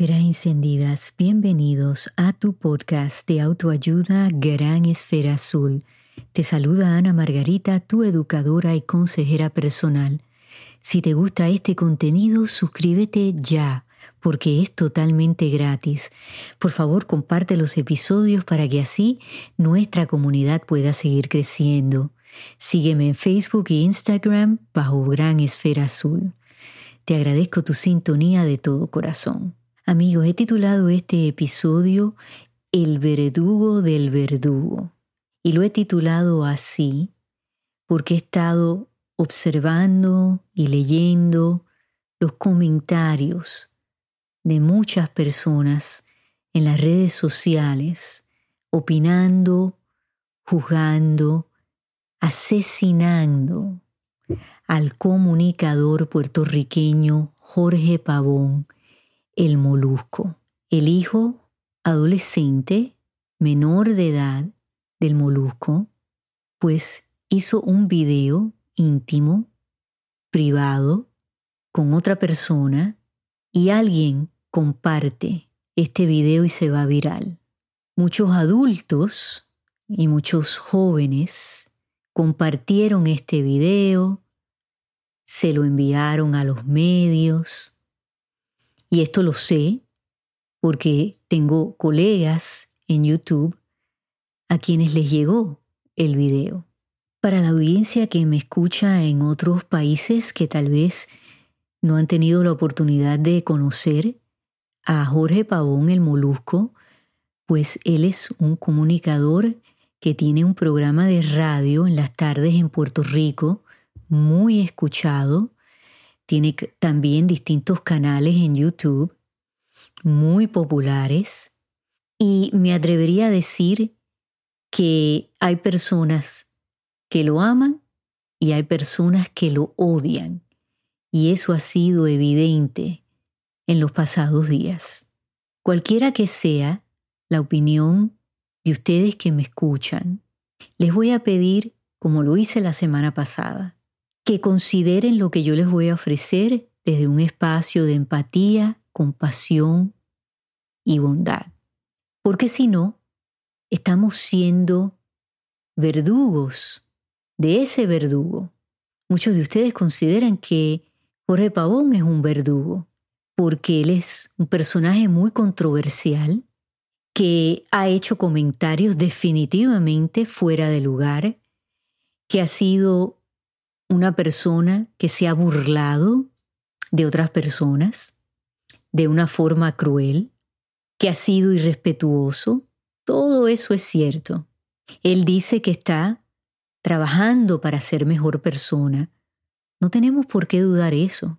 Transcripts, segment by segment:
Esferas encendidas, bienvenidos a tu podcast de autoayuda Gran Esfera Azul. Te saluda Ana Margarita, tu educadora y consejera personal. Si te gusta este contenido, suscríbete ya, porque es totalmente gratis. Por favor, comparte los episodios para que así nuestra comunidad pueda seguir creciendo. Sígueme en Facebook e Instagram bajo Gran Esfera Azul. Te agradezco tu sintonía de todo corazón. Amigos, he titulado este episodio El verdugo del verdugo. Y lo he titulado así porque he estado observando y leyendo los comentarios de muchas personas en las redes sociales, opinando, juzgando, asesinando al comunicador puertorriqueño Jorge Pavón el molusco, el hijo adolescente menor de edad del molusco, pues hizo un video íntimo, privado, con otra persona y alguien comparte este video y se va viral. Muchos adultos y muchos jóvenes compartieron este video, se lo enviaron a los medios, y esto lo sé porque tengo colegas en YouTube a quienes les llegó el video. Para la audiencia que me escucha en otros países que tal vez no han tenido la oportunidad de conocer a Jorge Pavón el Molusco, pues él es un comunicador que tiene un programa de radio en las tardes en Puerto Rico, muy escuchado, tiene también distintos canales en YouTube muy populares y me atrevería a decir que hay personas que lo aman y hay personas que lo odian. Y eso ha sido evidente en los pasados días. Cualquiera que sea la opinión de ustedes que me escuchan, les voy a pedir, como lo hice la semana pasada, que consideren lo que yo les voy a ofrecer desde un espacio de empatía, compasión y bondad. Porque si no, estamos siendo verdugos de ese verdugo. Muchos de ustedes consideran que Jorge Pavón es un verdugo, porque él es un personaje muy controversial, que ha hecho comentarios definitivamente fuera de lugar, que ha sido una persona que se ha burlado de otras personas de una forma cruel, que ha sido irrespetuoso, todo eso es cierto. Él dice que está trabajando para ser mejor persona. No tenemos por qué dudar eso.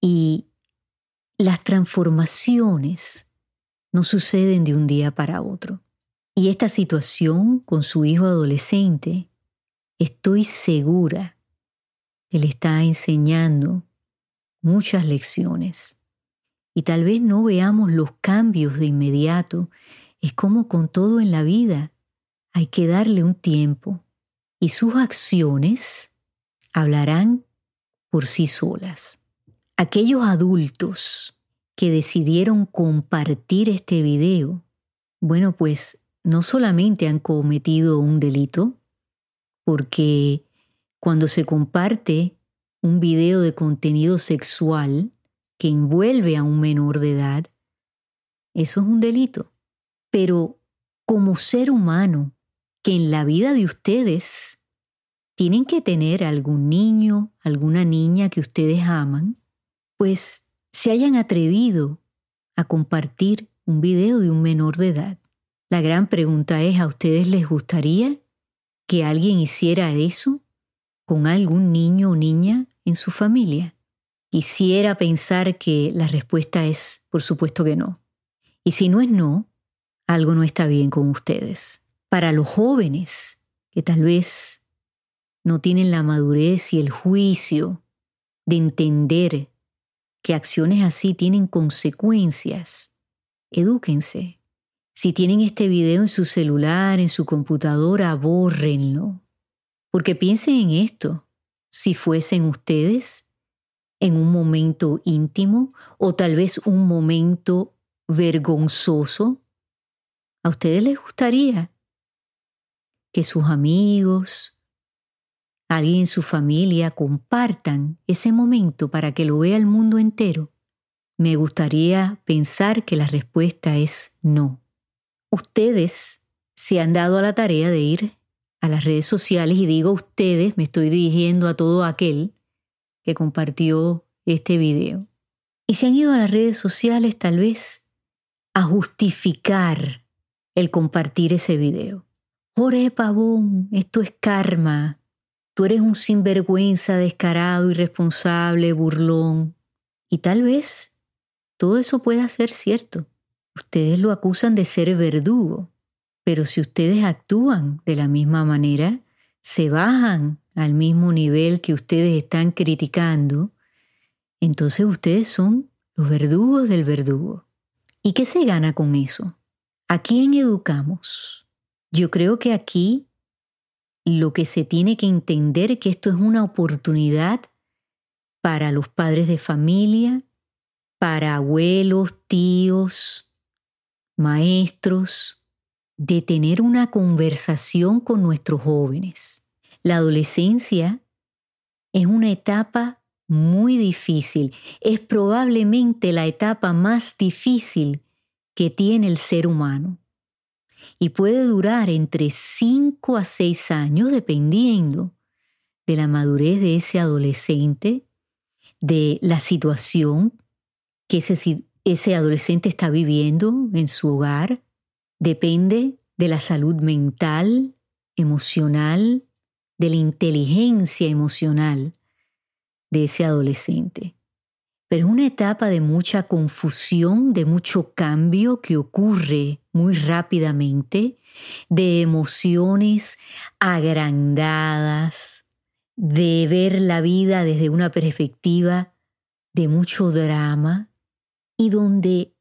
Y las transformaciones no suceden de un día para otro. Y esta situación con su hijo adolescente, estoy segura él está enseñando muchas lecciones. Y tal vez no veamos los cambios de inmediato. Es como con todo en la vida. Hay que darle un tiempo y sus acciones hablarán por sí solas. Aquellos adultos que decidieron compartir este video, bueno, pues no solamente han cometido un delito, porque cuando se comparte un video de contenido sexual que envuelve a un menor de edad, eso es un delito. Pero como ser humano, que en la vida de ustedes tienen que tener algún niño, alguna niña que ustedes aman, pues se hayan atrevido a compartir un video de un menor de edad. La gran pregunta es, ¿a ustedes les gustaría que alguien hiciera eso? Con algún niño o niña en su familia? Quisiera pensar que la respuesta es, por supuesto que no. Y si no es no, algo no está bien con ustedes. Para los jóvenes, que tal vez no tienen la madurez y el juicio de entender que acciones así tienen consecuencias, edúquense. Si tienen este video en su celular, en su computadora, bórrenlo. Porque piensen en esto, si fuesen ustedes en un momento íntimo o tal vez un momento vergonzoso? ¿A ustedes les gustaría que sus amigos, alguien en su familia compartan ese momento para que lo vea el mundo entero? Me gustaría pensar que la respuesta es no. Ustedes se han dado a la tarea de ir a las redes sociales y digo ustedes, me estoy dirigiendo a todo aquel que compartió este video. Y se han ido a las redes sociales tal vez a justificar el compartir ese video. Jorge Pavón, esto es karma. Tú eres un sinvergüenza, descarado, irresponsable, burlón. Y tal vez todo eso pueda ser cierto. Ustedes lo acusan de ser verdugo, pero si ustedes actúan de la misma manera, se bajan al mismo nivel que ustedes están criticando, entonces ustedes son los verdugos del verdugo. ¿Y qué se gana con eso? ¿A quién educamos? Yo creo que aquí lo que se tiene que entender es que esto es una oportunidad para los padres de familia, para abuelos, tíos, maestros, de tener una conversación con nuestros jóvenes. La adolescencia es una etapa muy difícil, es probablemente la etapa más difícil que tiene el ser humano y puede durar entre 5 a 6 años dependiendo de la madurez de ese adolescente, de la situación que ese, ese adolescente está viviendo en su hogar, depende de la salud mental, emocional, de la inteligencia emocional de ese adolescente. Pero es una etapa de mucha confusión, de mucho cambio que ocurre muy rápidamente, de emociones agrandadas, de ver la vida desde una perspectiva de mucho drama, y donde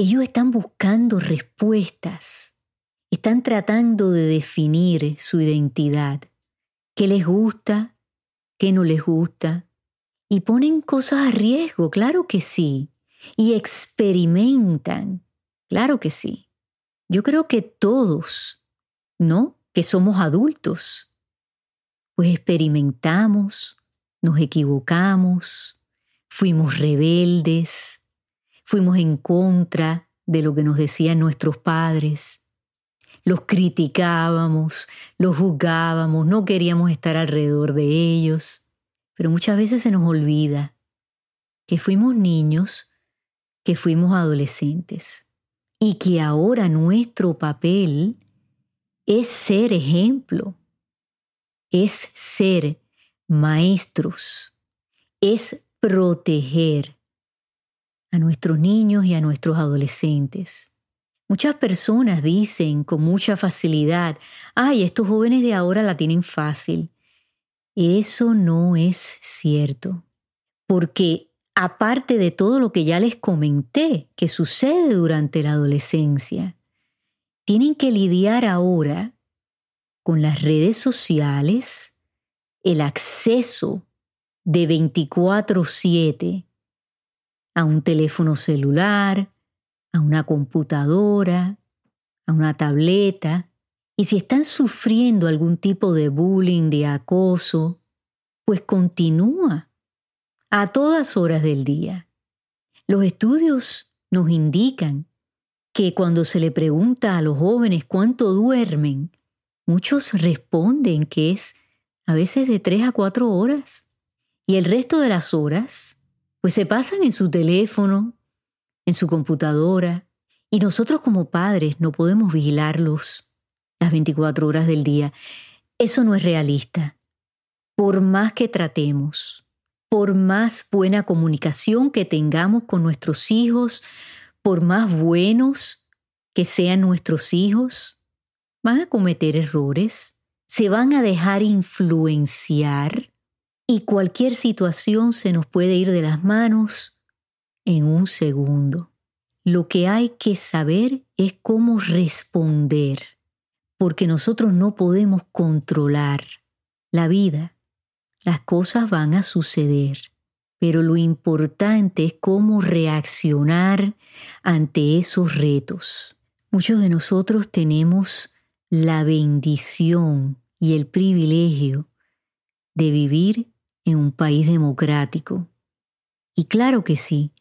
ellos están buscando respuestas, están tratando de definir su identidad, qué les gusta, qué no les gusta, y ponen cosas a riesgo, claro que sí, y experimentan, claro que sí. Yo creo que todos, ¿no? Que somos adultos, pues experimentamos, nos equivocamos, fuimos rebeldes, Fuimos en contra de lo que nos decían nuestros padres. Los criticábamos, los juzgábamos, no queríamos estar alrededor de ellos. Pero muchas veces se nos olvida que fuimos niños, que fuimos adolescentes y que ahora nuestro papel es ser ejemplo, es ser maestros, es proteger, a nuestros niños y a nuestros adolescentes. Muchas personas dicen con mucha facilidad, ay, estos jóvenes de ahora la tienen fácil. Eso no es cierto, porque aparte de todo lo que ya les comenté que sucede durante la adolescencia, tienen que lidiar ahora con las redes sociales, el acceso de 24/7 a un teléfono celular, a una computadora, a una tableta, y si están sufriendo algún tipo de bullying, de acoso, pues continúa a todas horas del día. Los estudios nos indican que cuando se le pregunta a los jóvenes cuánto duermen, muchos responden que es a veces de tres a cuatro horas. Y el resto de las horas pues se pasan en su teléfono, en su computadora, y nosotros como padres no podemos vigilarlos las 24 horas del día. Eso no es realista. Por más que tratemos, por más buena comunicación que tengamos con nuestros hijos, por más buenos que sean nuestros hijos, van a cometer errores, se van a dejar influenciar y cualquier situación se nos puede ir de las manos en un segundo. Lo que hay que saber es cómo responder, porque nosotros no podemos controlar la vida. Las cosas van a suceder. pero lo importante es cómo reaccionar ante esos retos. Muchos de nosotros tenemos la bendición y el privilegio de vivir en un país democrático. Y claro que sí,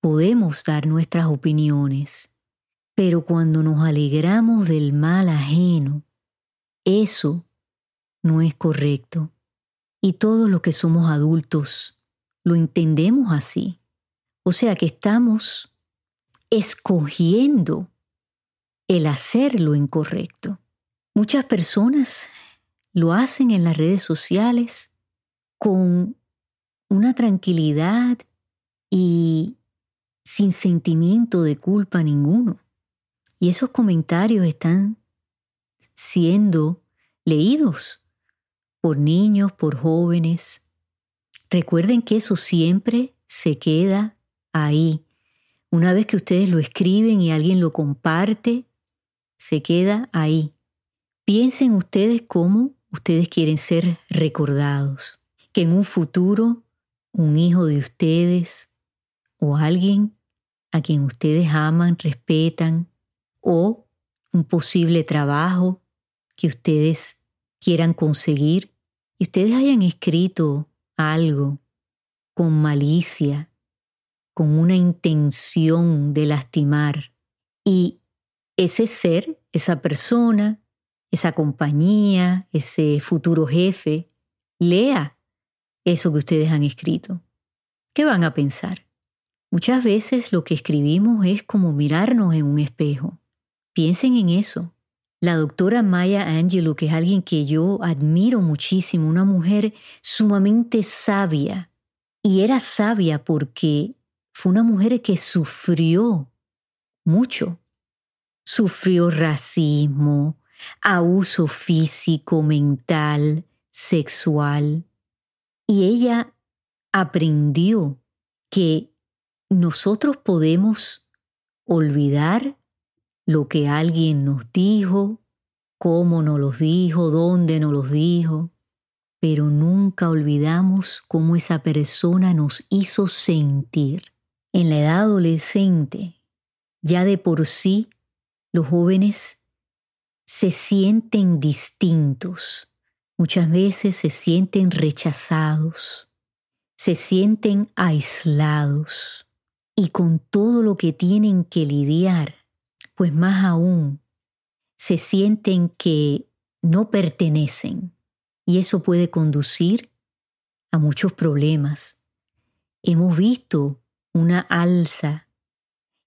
podemos dar nuestras opiniones, pero cuando nos alegramos del mal ajeno, eso no es correcto. Y todos los que somos adultos lo entendemos así. O sea que estamos escogiendo el hacer lo incorrecto. Muchas personas lo hacen en las redes sociales con una tranquilidad y sin sentimiento de culpa ninguno. Y esos comentarios están siendo leídos por niños, por jóvenes. Recuerden que eso siempre se queda ahí. Una vez que ustedes lo escriben y alguien lo comparte, se queda ahí. Piensen ustedes cómo ustedes quieren ser recordados. Que en un futuro un hijo de ustedes o alguien a quien ustedes aman, respetan, o un posible trabajo que ustedes quieran conseguir y ustedes hayan escrito algo con malicia, con una intención de lastimar y ese ser, esa persona, esa compañía, ese futuro jefe, lea eso que ustedes han escrito. ¿Qué van a pensar? Muchas veces lo que escribimos es como mirarnos en un espejo. Piensen en eso. La doctora Maya Angelou, que es alguien que yo admiro muchísimo, una mujer sumamente sabia, y era sabia porque fue una mujer que sufrió mucho. Sufrió racismo, abuso físico, mental, sexual. Y ella aprendió que nosotros podemos olvidar lo que alguien nos dijo, cómo nos los dijo, dónde nos los dijo, pero nunca olvidamos cómo esa persona nos hizo sentir. En la edad adolescente, ya de por sí, los jóvenes se sienten distintos, muchas veces se sienten rechazados, se sienten aislados y con todo lo que tienen que lidiar pues más aún se sienten que no pertenecen y eso puede conducir a muchos problemas. Hemos visto una alza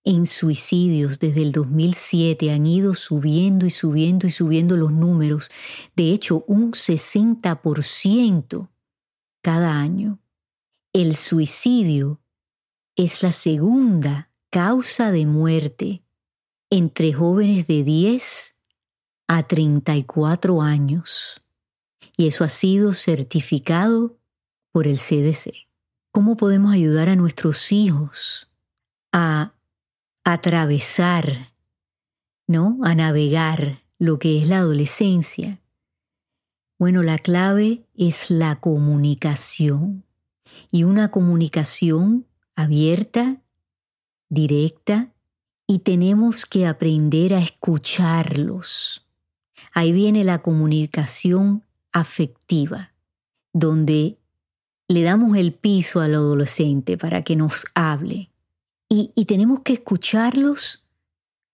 en suicidios desde el 2007, han ido subiendo y subiendo y subiendo los números, de hecho un 60% cada año. El suicidio es la segunda causa de muerte entre jóvenes de 10 a 34 años. Y eso ha sido certificado por el CDC. ¿Cómo podemos ayudar a nuestros hijos a atravesar, ¿no? A navegar lo que es la adolescencia. Bueno, la clave es la comunicación y una comunicación abierta, directa, y tenemos que aprender a escucharlos. Ahí viene la comunicación afectiva, donde le damos el piso al adolescente para que nos hable. Y, tenemos que escucharlos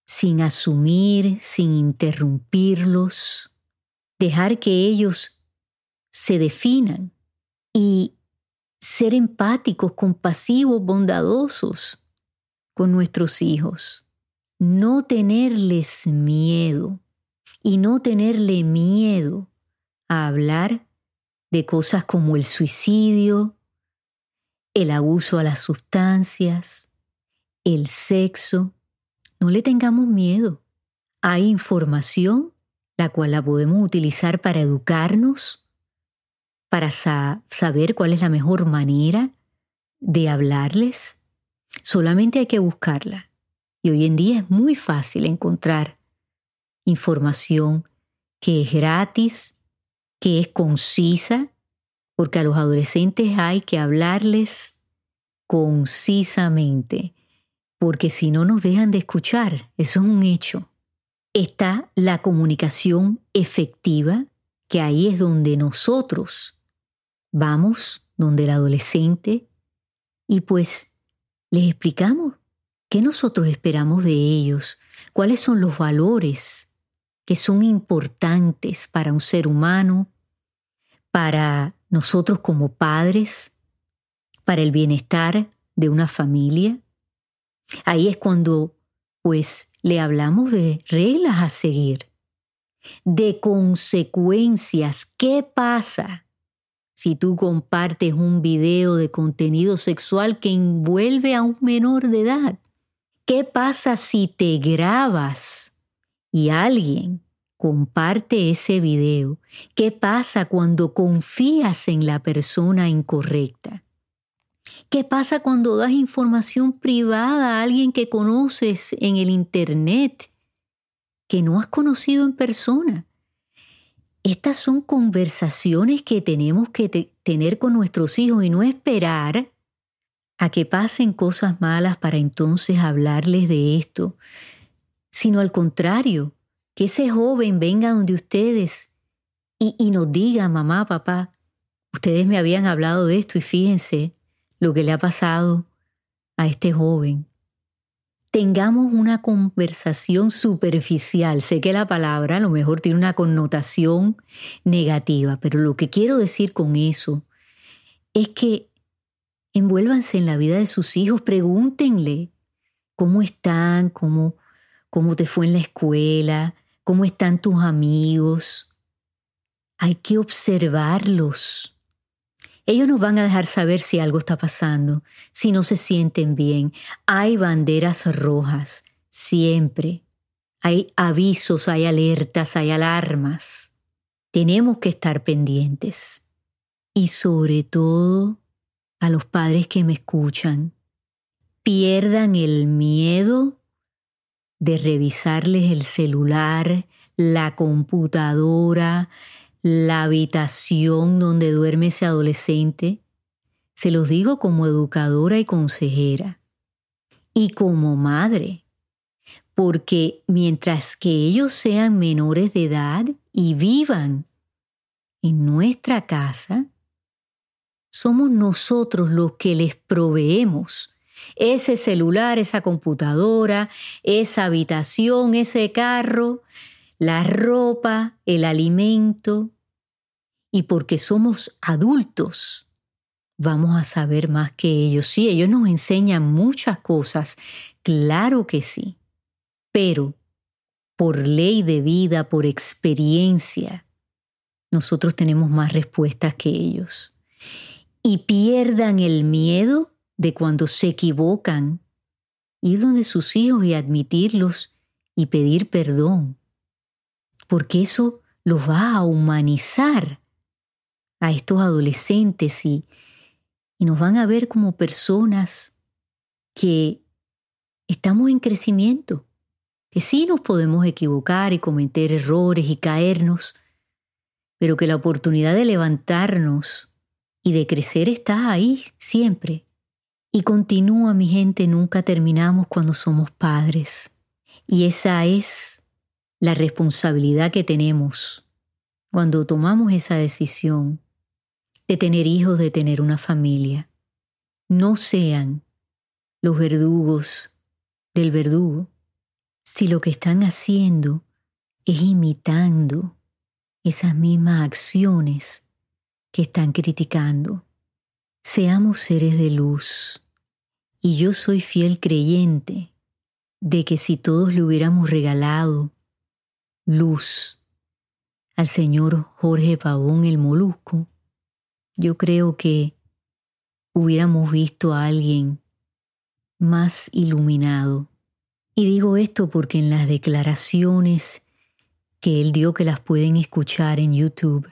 sin asumir, sin interrumpirlos, dejar que ellos se definan y ser empáticos, compasivos, bondadosos con nuestros hijos. No tenerles miedo y no tenerle miedo a hablar de cosas como el suicidio, el abuso a las sustancias, el sexo. No le tengamos miedo. Hay información la cual la podemos utilizar para educarnos, para saber cuál es la mejor manera de hablarles. Solamente hay que buscarla. Y hoy en día es muy fácil encontrar información que es gratis, que es concisa, porque a los adolescentes hay que hablarles concisamente, porque si no nos dejan de escuchar, eso es un hecho. Está la comunicación efectiva, que ahí es donde nosotros vamos, donde el adolescente, y pues les explicamos qué nosotros esperamos de ellos, cuáles son los valores que son importantes para un ser humano, para nosotros como padres, para el bienestar de una familia. Ahí es cuando, pues, le hablamos de reglas a seguir, de consecuencias. ¿Qué pasa si tú compartes un video de contenido sexual que envuelve a un menor de edad? ¿Qué pasa si te grabas y alguien comparte ese video? ¿Qué pasa cuando confías en la persona incorrecta? ¿Qué pasa cuando das información privada a alguien que conoces en el Internet, que no has conocido en persona? Estas son conversaciones que tenemos que tener con nuestros hijos y no esperar a que pasen cosas malas para entonces hablarles de esto, sino al contrario, que ese joven venga donde ustedes y, y nos diga, mamá, papá, ustedes me habían hablado de esto y fíjense lo que le ha pasado a este joven. Tengamos una conversación superficial. Sé que la palabra a lo mejor tiene una connotación negativa, pero lo que quiero decir con eso es que envuélvanse en la vida de sus hijos, pregúntenle cómo están, cómo, cómo te fue en la escuela, cómo están tus amigos. Hay que observarlos. Ellos nos van a dejar saber si algo está pasando, si no se sienten bien. Hay banderas rojas, siempre. Hay avisos, hay alertas, hay alarmas. Tenemos que estar pendientes. Y sobre todo, a los padres que me escuchan, pierdan el miedo de revisarles el celular, la computadora, la habitación donde duerme ese adolescente. Se los digo como educadora y consejera y como madre, porque mientras que ellos sean menores de edad y vivan en nuestra casa, somos nosotros los que les proveemos ese celular, esa computadora, esa habitación, ese carro, la ropa, el alimento. Y porque somos adultos, vamos a saber más que ellos. Sí, ellos nos enseñan muchas cosas, claro que sí, pero por ley de vida, por experiencia, nosotros tenemos más respuestas que ellos y pierdan el miedo de cuando se equivocan, ir donde sus hijos y admitirlos y pedir perdón, porque eso los va a humanizar a estos adolescentes y, y nos van a ver como personas que estamos en crecimiento, que sí nos podemos equivocar y cometer errores y caernos, pero que la oportunidad de levantarnos y de crecer está ahí siempre. Y continúa, mi gente, nunca terminamos cuando somos padres. Y esa es la responsabilidad que tenemos cuando tomamos esa decisión de tener hijos, de tener una familia. No sean los verdugos del verdugo si lo que están haciendo es imitando esas mismas acciones que están criticando. Seamos seres de luz. Y yo soy fiel creyente de que si todos le hubiéramos regalado luz al señor Jorge Pavón el Molusco, yo creo que hubiéramos visto a alguien más iluminado. Y digo esto porque en las declaraciones que él dio que las pueden escuchar en YouTube,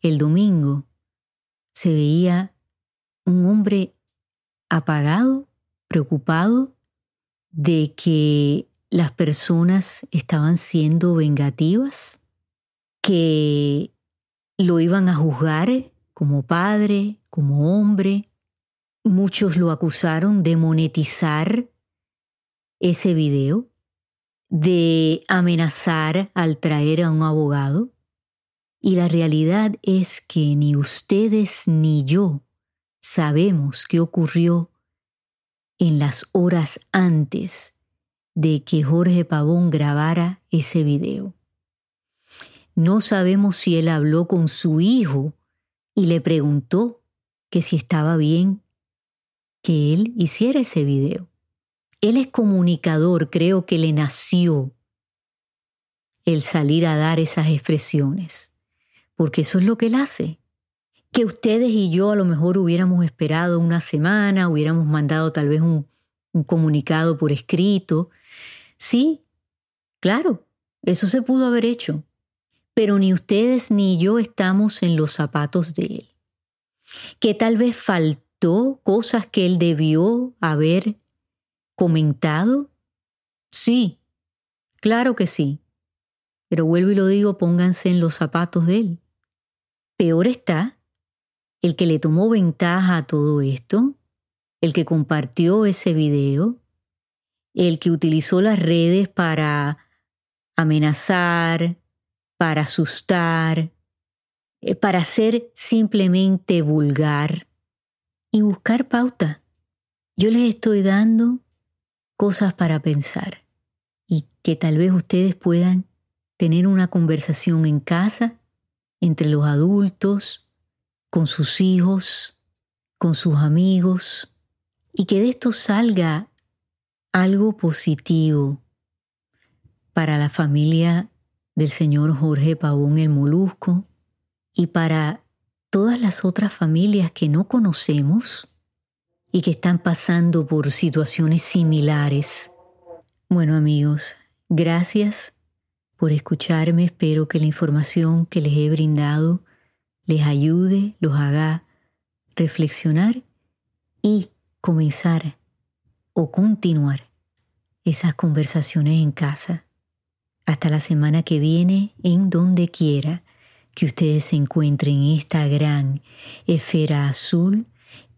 el domingo se veía un hombre apagado, preocupado de que las personas estaban siendo vengativas, que lo iban a juzgar como padre, como hombre. Muchos lo acusaron de monetizar ese video, de amenazar al traer a un abogado. Y la realidad es que ni ustedes ni yo sabemos qué ocurrió en las horas antes de que Jorge Pavón grabara ese video. No sabemos si él habló con su hijo y le preguntó que si estaba bien que él hiciera ese video. Él es comunicador, creo que le nació el salir a dar esas expresiones, porque eso es lo que él hace. Que ustedes y yo a lo mejor hubiéramos esperado una semana, hubiéramos mandado tal vez un, un comunicado por escrito. Sí, claro, eso se pudo haber hecho, pero ni ustedes ni yo estamos en los zapatos de él. Que tal vez faltó cosas que él debió haber comentado. Sí, claro que sí. Pero vuelvo y lo digo, pónganse en los zapatos de él. Peor está el que le tomó ventaja a todo esto, el que compartió ese video, el que utilizó las redes para amenazar, para asustar, eh, para ser simplemente vulgar y buscar pauta. Yo les estoy dando cosas para pensar y que tal vez ustedes puedan tener una conversación en casa entre los adultos, con sus hijos, con sus amigos, y que de esto salga algo positivo para la familia del señor Jorge Pavón el Molusco y para todas las otras familias que no conocemos y que están pasando por situaciones similares. Bueno amigos, gracias por escucharme. Espero que la información que les he brindado les ayude, los haga reflexionar y comenzar o continuar esas conversaciones en casa. Hasta la semana que viene, en donde quiera que ustedes se encuentren en esta gran esfera azul,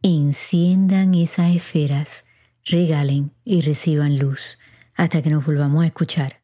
enciendan esas esferas, regalen y reciban luz hasta que nos volvamos a escuchar.